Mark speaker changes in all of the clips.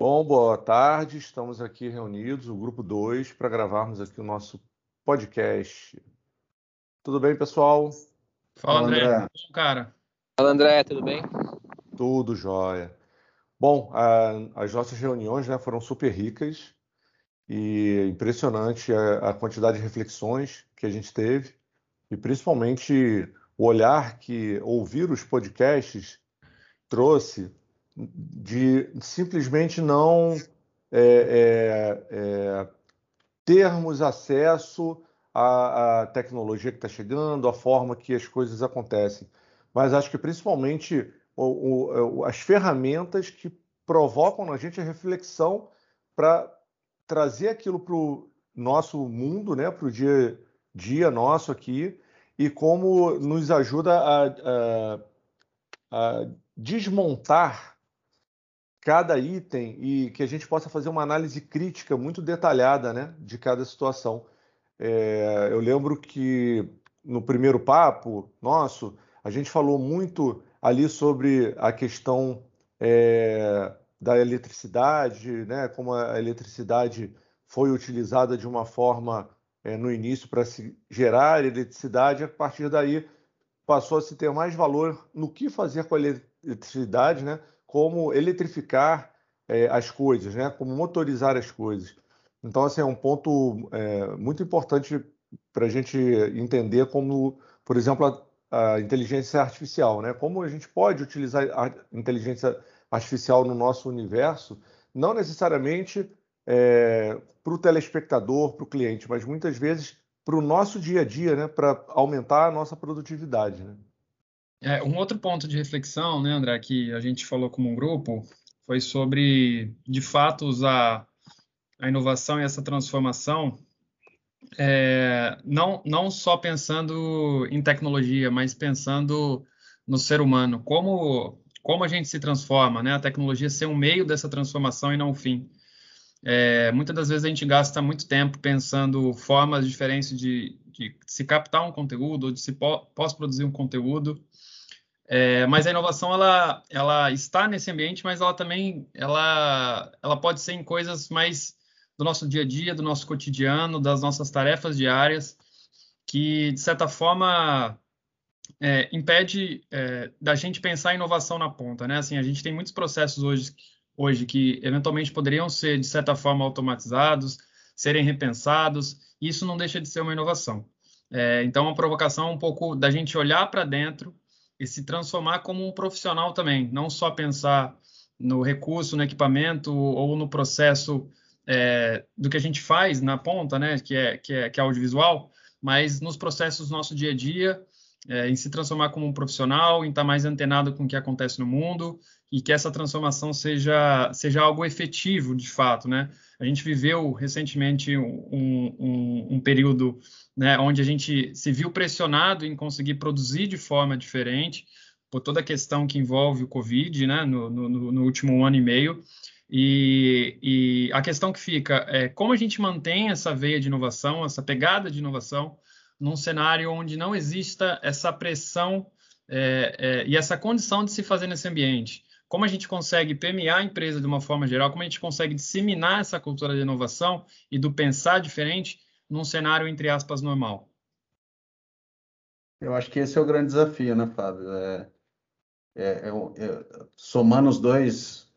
Speaker 1: Bom, boa tarde. Estamos aqui reunidos, o grupo 2, para gravarmos aqui o nosso podcast. Tudo bem, pessoal?
Speaker 2: Fala, André. André. Tudo bom, cara?
Speaker 3: Fala, André. Tudo bem?
Speaker 1: Tudo jóia. Bom, a, as nossas reuniões né, foram super ricas e impressionante a, a quantidade de reflexões que a gente teve e principalmente o olhar que ouvir os podcasts trouxe de simplesmente não é, é, é, termos acesso à, à tecnologia que está chegando, à forma que as coisas acontecem, mas acho que principalmente o, o, as ferramentas que provocam na gente a reflexão para trazer aquilo para o nosso mundo, né, para o dia dia nosso aqui, e como nos ajuda a, a, a desmontar cada item e que a gente possa fazer uma análise crítica muito detalhada né, de cada situação. É, eu lembro que no primeiro papo nosso, a gente falou muito ali sobre a questão é, da eletricidade, né, como a eletricidade foi utilizada de uma forma é, no início para se gerar eletricidade, a partir daí passou a se ter mais valor no que fazer com a eletricidade, né, como eletrificar é, as coisas, né? como motorizar as coisas. Então, assim, é um ponto é, muito importante para a gente entender como, por exemplo, a, a, inteligência artificial, né? Como a gente pode utilizar a inteligência artificial no nosso universo, não necessariamente é, para o telespectador, para o cliente, mas muitas vezes para o nosso dia a dia, né? Para aumentar a nossa produtividade, né?
Speaker 2: É, um outro ponto de reflexão, né, André, que a gente falou como um grupo, foi sobre, de fato, usar a inovação e essa transformação é, não, não só pensando em tecnologia, mas pensando no ser humano, como, como a gente se transforma, né? A tecnologia ser um meio dessa transformação e não o fim. É, muitas das vezes a gente gasta muito tempo pensando formas diferentes de, de se captar um conteúdo ou de se pós-produzir um conteúdo, é, mas a inovação ela, ela está nesse ambiente, mas ela também ela, ela pode ser em coisas mais do nosso dia a dia, do nosso cotidiano, das nossas tarefas diárias, que de certa forma é, impede é, da gente pensar a inovação na ponta, né? Assim, a gente tem muitos processos hoje, hoje que eventualmente poderiam ser de certa forma automatizados, serem repensados. E isso não deixa de ser uma inovação. É, então, uma provocação um pouco da gente olhar para dentro e se transformar como um profissional também, não só pensar no recurso, no equipamento ou no processo é, do que a gente faz na ponta, né, que é, que é, que é audiovisual, mas nos processos do nosso dia a dia, é, em se transformar como um profissional, em estar mais antenado com o que acontece no mundo e que essa transformação seja, seja algo efetivo, de fato, né? A gente viveu recentemente um, um, um período né, onde a gente se viu pressionado em conseguir produzir de forma diferente, por toda a questão que envolve o Covid, né, no, no, no último ano e meio. E, e, a questão que fica é como a gente mantém essa veia de inovação, essa pegada de inovação, num cenário onde não exista essa pressão é, é, e essa condição de se fazer nesse ambiente. Como a gente consegue permear a empresa de uma forma geral, como a gente consegue disseminar essa cultura de inovação e do pensar diferente num cenário, entre aspas, normal?
Speaker 4: Eu acho que esse é o grande desafio, né, Fábio? É, é, é, é, somando os dois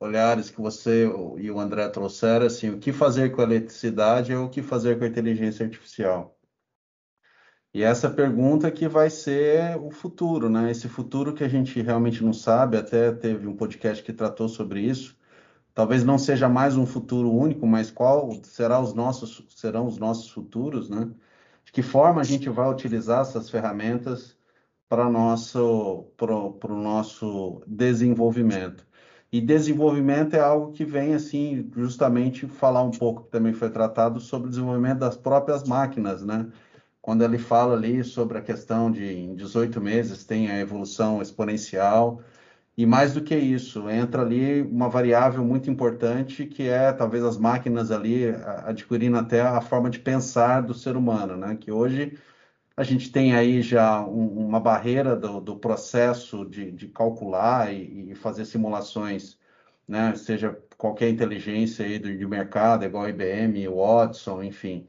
Speaker 4: olhares que você e o André trouxeram, assim, o que fazer com a eletricidade ou o que fazer com a inteligência artificial? E essa pergunta que vai ser o futuro, né? Esse futuro que a gente realmente não sabe, até teve um podcast que tratou sobre isso, talvez não seja mais um futuro único, mas qual será os nossos, serão os nossos futuros, né? De que forma a gente vai utilizar essas ferramentas para nosso para o nosso desenvolvimento. E desenvolvimento é algo que vem assim justamente falar um pouco que também foi tratado sobre o desenvolvimento das próprias máquinas, né? Quando ele fala ali sobre a questão de em 18 meses tem a evolução exponencial, e mais do que isso, entra ali uma variável muito importante que é talvez as máquinas ali adquirindo até a forma de pensar do ser humano, né? Que hoje a gente tem aí já um, uma barreira do, do processo de, de calcular e, e, fazer simulações né? Seja qualquer inteligência aí do, de mercado, igual IBM, Watson, enfim.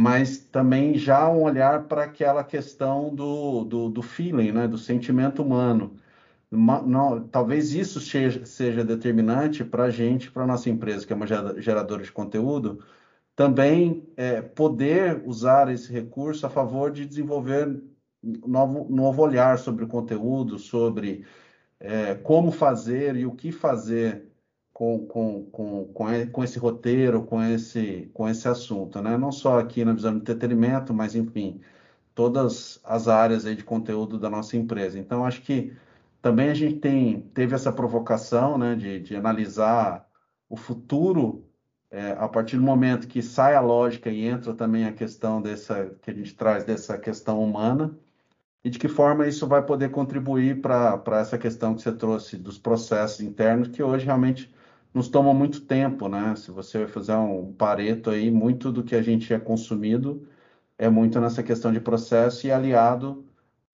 Speaker 4: Mas também já um olhar para aquela questão do, do, do, feeling, né? Do sentimento humano. Uma, não, talvez isso seja, seja determinante para a gente, para a nossa empresa, que é uma geradora de conteúdo, também é, poder usar esse recurso a favor de desenvolver novo, novo olhar sobre o conteúdo, sobre é, como fazer e o que fazer com, com, com, com, esse roteiro, com esse, com esse assunto, né? Não só aqui na visão do entretenimento, mas enfim, todas as áreas aí de conteúdo da nossa empresa. Então, acho que também a gente tem, teve essa provocação, né, de, de analisar o futuro é, a partir do momento que sai a lógica e entra também a questão dessa que a gente traz dessa questão humana e de que forma isso vai poder contribuir para essa questão que você trouxe dos processos internos que hoje realmente nos tomam muito tempo, né? Se você vai fazer um pareto aí, muito do que a gente é consumido é muito nessa questão de processo e aliado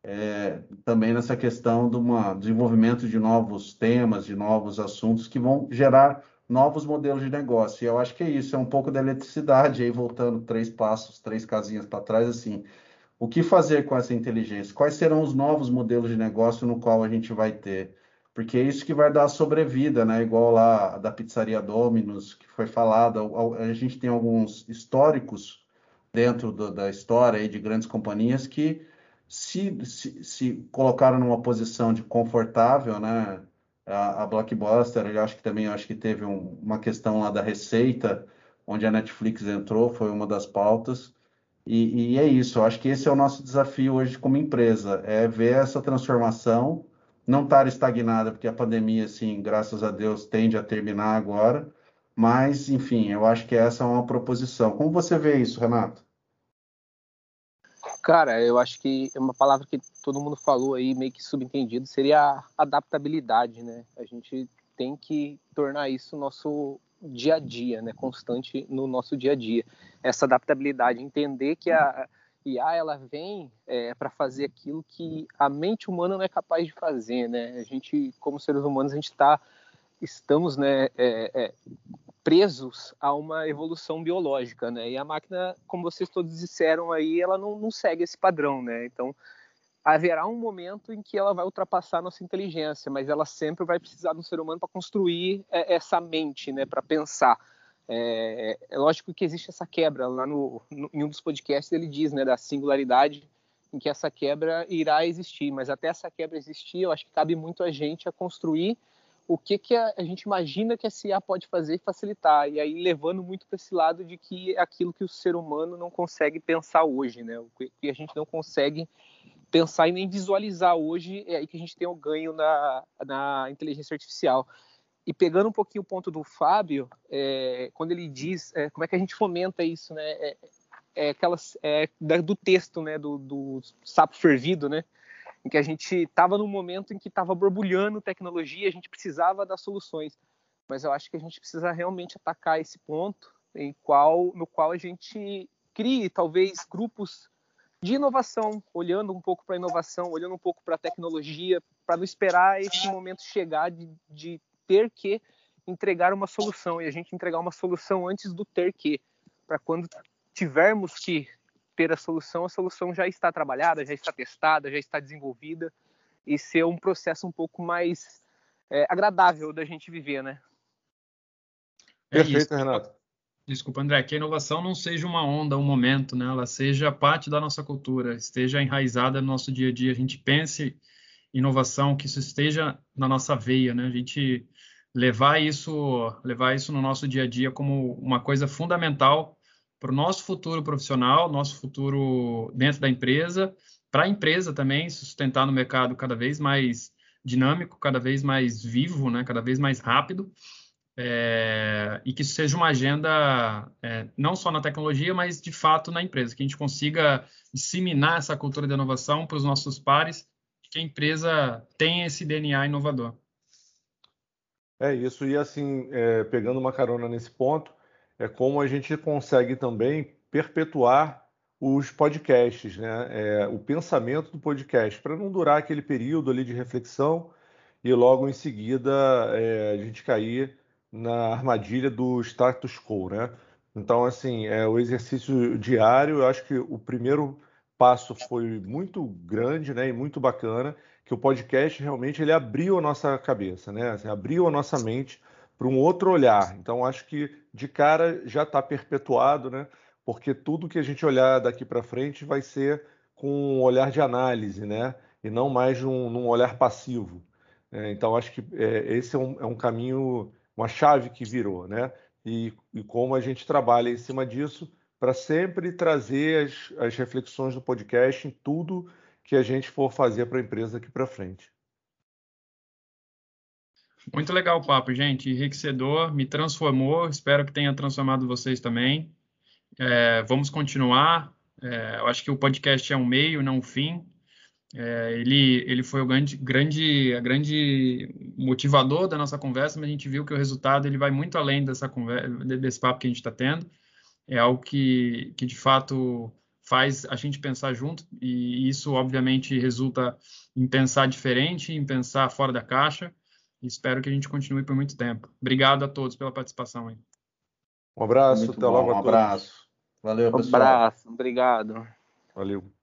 Speaker 4: é, também nessa questão do desenvolvimento de novos temas, de novos assuntos que vão gerar novos modelos de negócio. E eu acho que é isso, é um pouco da eletricidade, aí voltando três passos, três casinhas para trás, assim, o que fazer com essa inteligência? Quais serão os novos modelos de negócio no qual a gente vai ter? Porque é isso que vai dar a sobrevida, né? Igual lá da pizzaria Domino's, que foi falado, a gente tem alguns históricos dentro do, da história aí de grandes companhias que se, se, se colocaram numa posição de confortável, né? a, a Blockbuster, eu acho que também acho que teve um, uma questão lá da receita, onde a Netflix entrou, foi uma das pautas. E, e, é isso, eu acho que esse é o nosso desafio hoje como empresa, é ver essa transformação, não estar estagnada, porque a pandemia, assim, graças a Deus, tende a terminar agora, mas, enfim, eu acho que essa é uma proposição. Como você vê isso, Renato?
Speaker 3: Cara, eu acho que é uma palavra que todo mundo falou aí, meio que subentendido, seria a adaptabilidade, né? A gente tem que tornar isso nosso dia a dia, né? Constante no nosso dia a dia. Essa adaptabilidade, entender que a IA ela vem é, para fazer aquilo que a mente humana não é capaz de fazer, né? A gente, como seres humanos, a gente está estamos né, é, é, presos a uma evolução biológica, né? E a máquina, como vocês todos disseram aí, ela não, não segue esse padrão, né? Então, haverá um momento em que ela vai ultrapassar a nossa inteligência, mas ela sempre vai precisar do ser humano para construir é, essa mente, né? Para pensar. É, é, lógico que existe essa quebra lá no, no, em um dos podcasts ele diz, né, da singularidade em que essa quebra irá existir, mas até essa quebra existir, eu acho que cabe muito a gente a construir o que, que a, a, gente imagina que a CIA pode fazer e facilitar, e aí levando muito para esse lado de que é aquilo que o ser humano não consegue pensar hoje, né? O que a gente não consegue pensar e nem visualizar hoje, é aí que a gente tem o ganho na, na inteligência artificial. E pegando um pouquinho o ponto do Fábio, é, quando ele diz é, como é que a gente fomenta isso, né? É, é aquelas é, do texto, né? Do, do sapo fervido, né? em que a gente estava num momento em que estava borbulhando tecnologia, a gente precisava das soluções. Mas eu acho que a gente precisa realmente atacar esse ponto em qual, no qual a gente crie talvez grupos de inovação, olhando um pouco para a inovação, olhando um pouco para a tecnologia, para não esperar esse momento chegar de, de ter que entregar uma solução e a gente entregar uma solução antes do ter que, para quando tivermos que ter a solução, a solução já está trabalhada, já está testada, já está desenvolvida e ser um processo um pouco mais é, agradável da gente viver, né?
Speaker 1: É Perfeito, isso. Renato.
Speaker 2: Desculpa, André, que a inovação não seja uma onda, um momento, né? Ela seja parte da nossa cultura, esteja enraizada no nosso dia a dia. A gente pense inovação, que isso esteja na nossa veia, né? A gente levar isso, levar isso no nosso dia a dia como uma coisa fundamental para o nosso futuro profissional, nosso futuro dentro da empresa, para a empresa também sustentar no mercado cada vez mais dinâmico, cada vez mais vivo, né, cada vez mais rápido, é, e que isso seja uma agenda é, não só na tecnologia, mas de fato na empresa, que a gente consiga disseminar essa cultura de inovação para os nossos pares, que a empresa tenha esse DNA inovador.
Speaker 1: É isso, e assim, é, pegando uma carona nesse ponto, é como a gente consegue também perpetuar os podcasts, né? É, o pensamento do podcast, para não durar aquele período ali de reflexão e logo em seguida é, a gente cair na armadilha do status quo, né? Então, assim, é o exercício diário, eu acho que o primeiro passo foi muito grande, né, e muito bacana, que o podcast realmente ele abriu a nossa cabeça, né? Assim, abriu a nossa mente para um outro olhar. Então, acho que de cara já está perpetuado, né? Porque tudo que a gente olhar daqui para frente vai ser com um olhar de análise, né? E não mais num, num olhar passivo. É, então, acho que é, esse é um, é um, caminho, uma chave que virou, né? E, e como a gente trabalha em cima disso para sempre trazer as, as reflexões do podcast em tudo que a gente for fazer para a empresa aqui para frente.
Speaker 2: Muito legal o papo, gente. Enriquecedor, me transformou. Espero que tenha transformado vocês também. É, vamos continuar. É, eu acho que o podcast é um meio, não um fim. É, ele, ele foi o grande, grande, a grande motivador da nossa conversa, mas a gente viu que o resultado ele vai muito além dessa conversa, desse papo que a gente está tendo. É algo que, que de fato faz a gente pensar junto e isso obviamente resulta em pensar diferente, em pensar fora da caixa. Espero que a gente continue por muito tempo. Obrigado a todos pela participação aí.
Speaker 1: Um abraço, muito até bom, logo.
Speaker 4: Um abraço. Valeu, pessoal.
Speaker 3: Um abraço, obrigado.
Speaker 1: Valeu.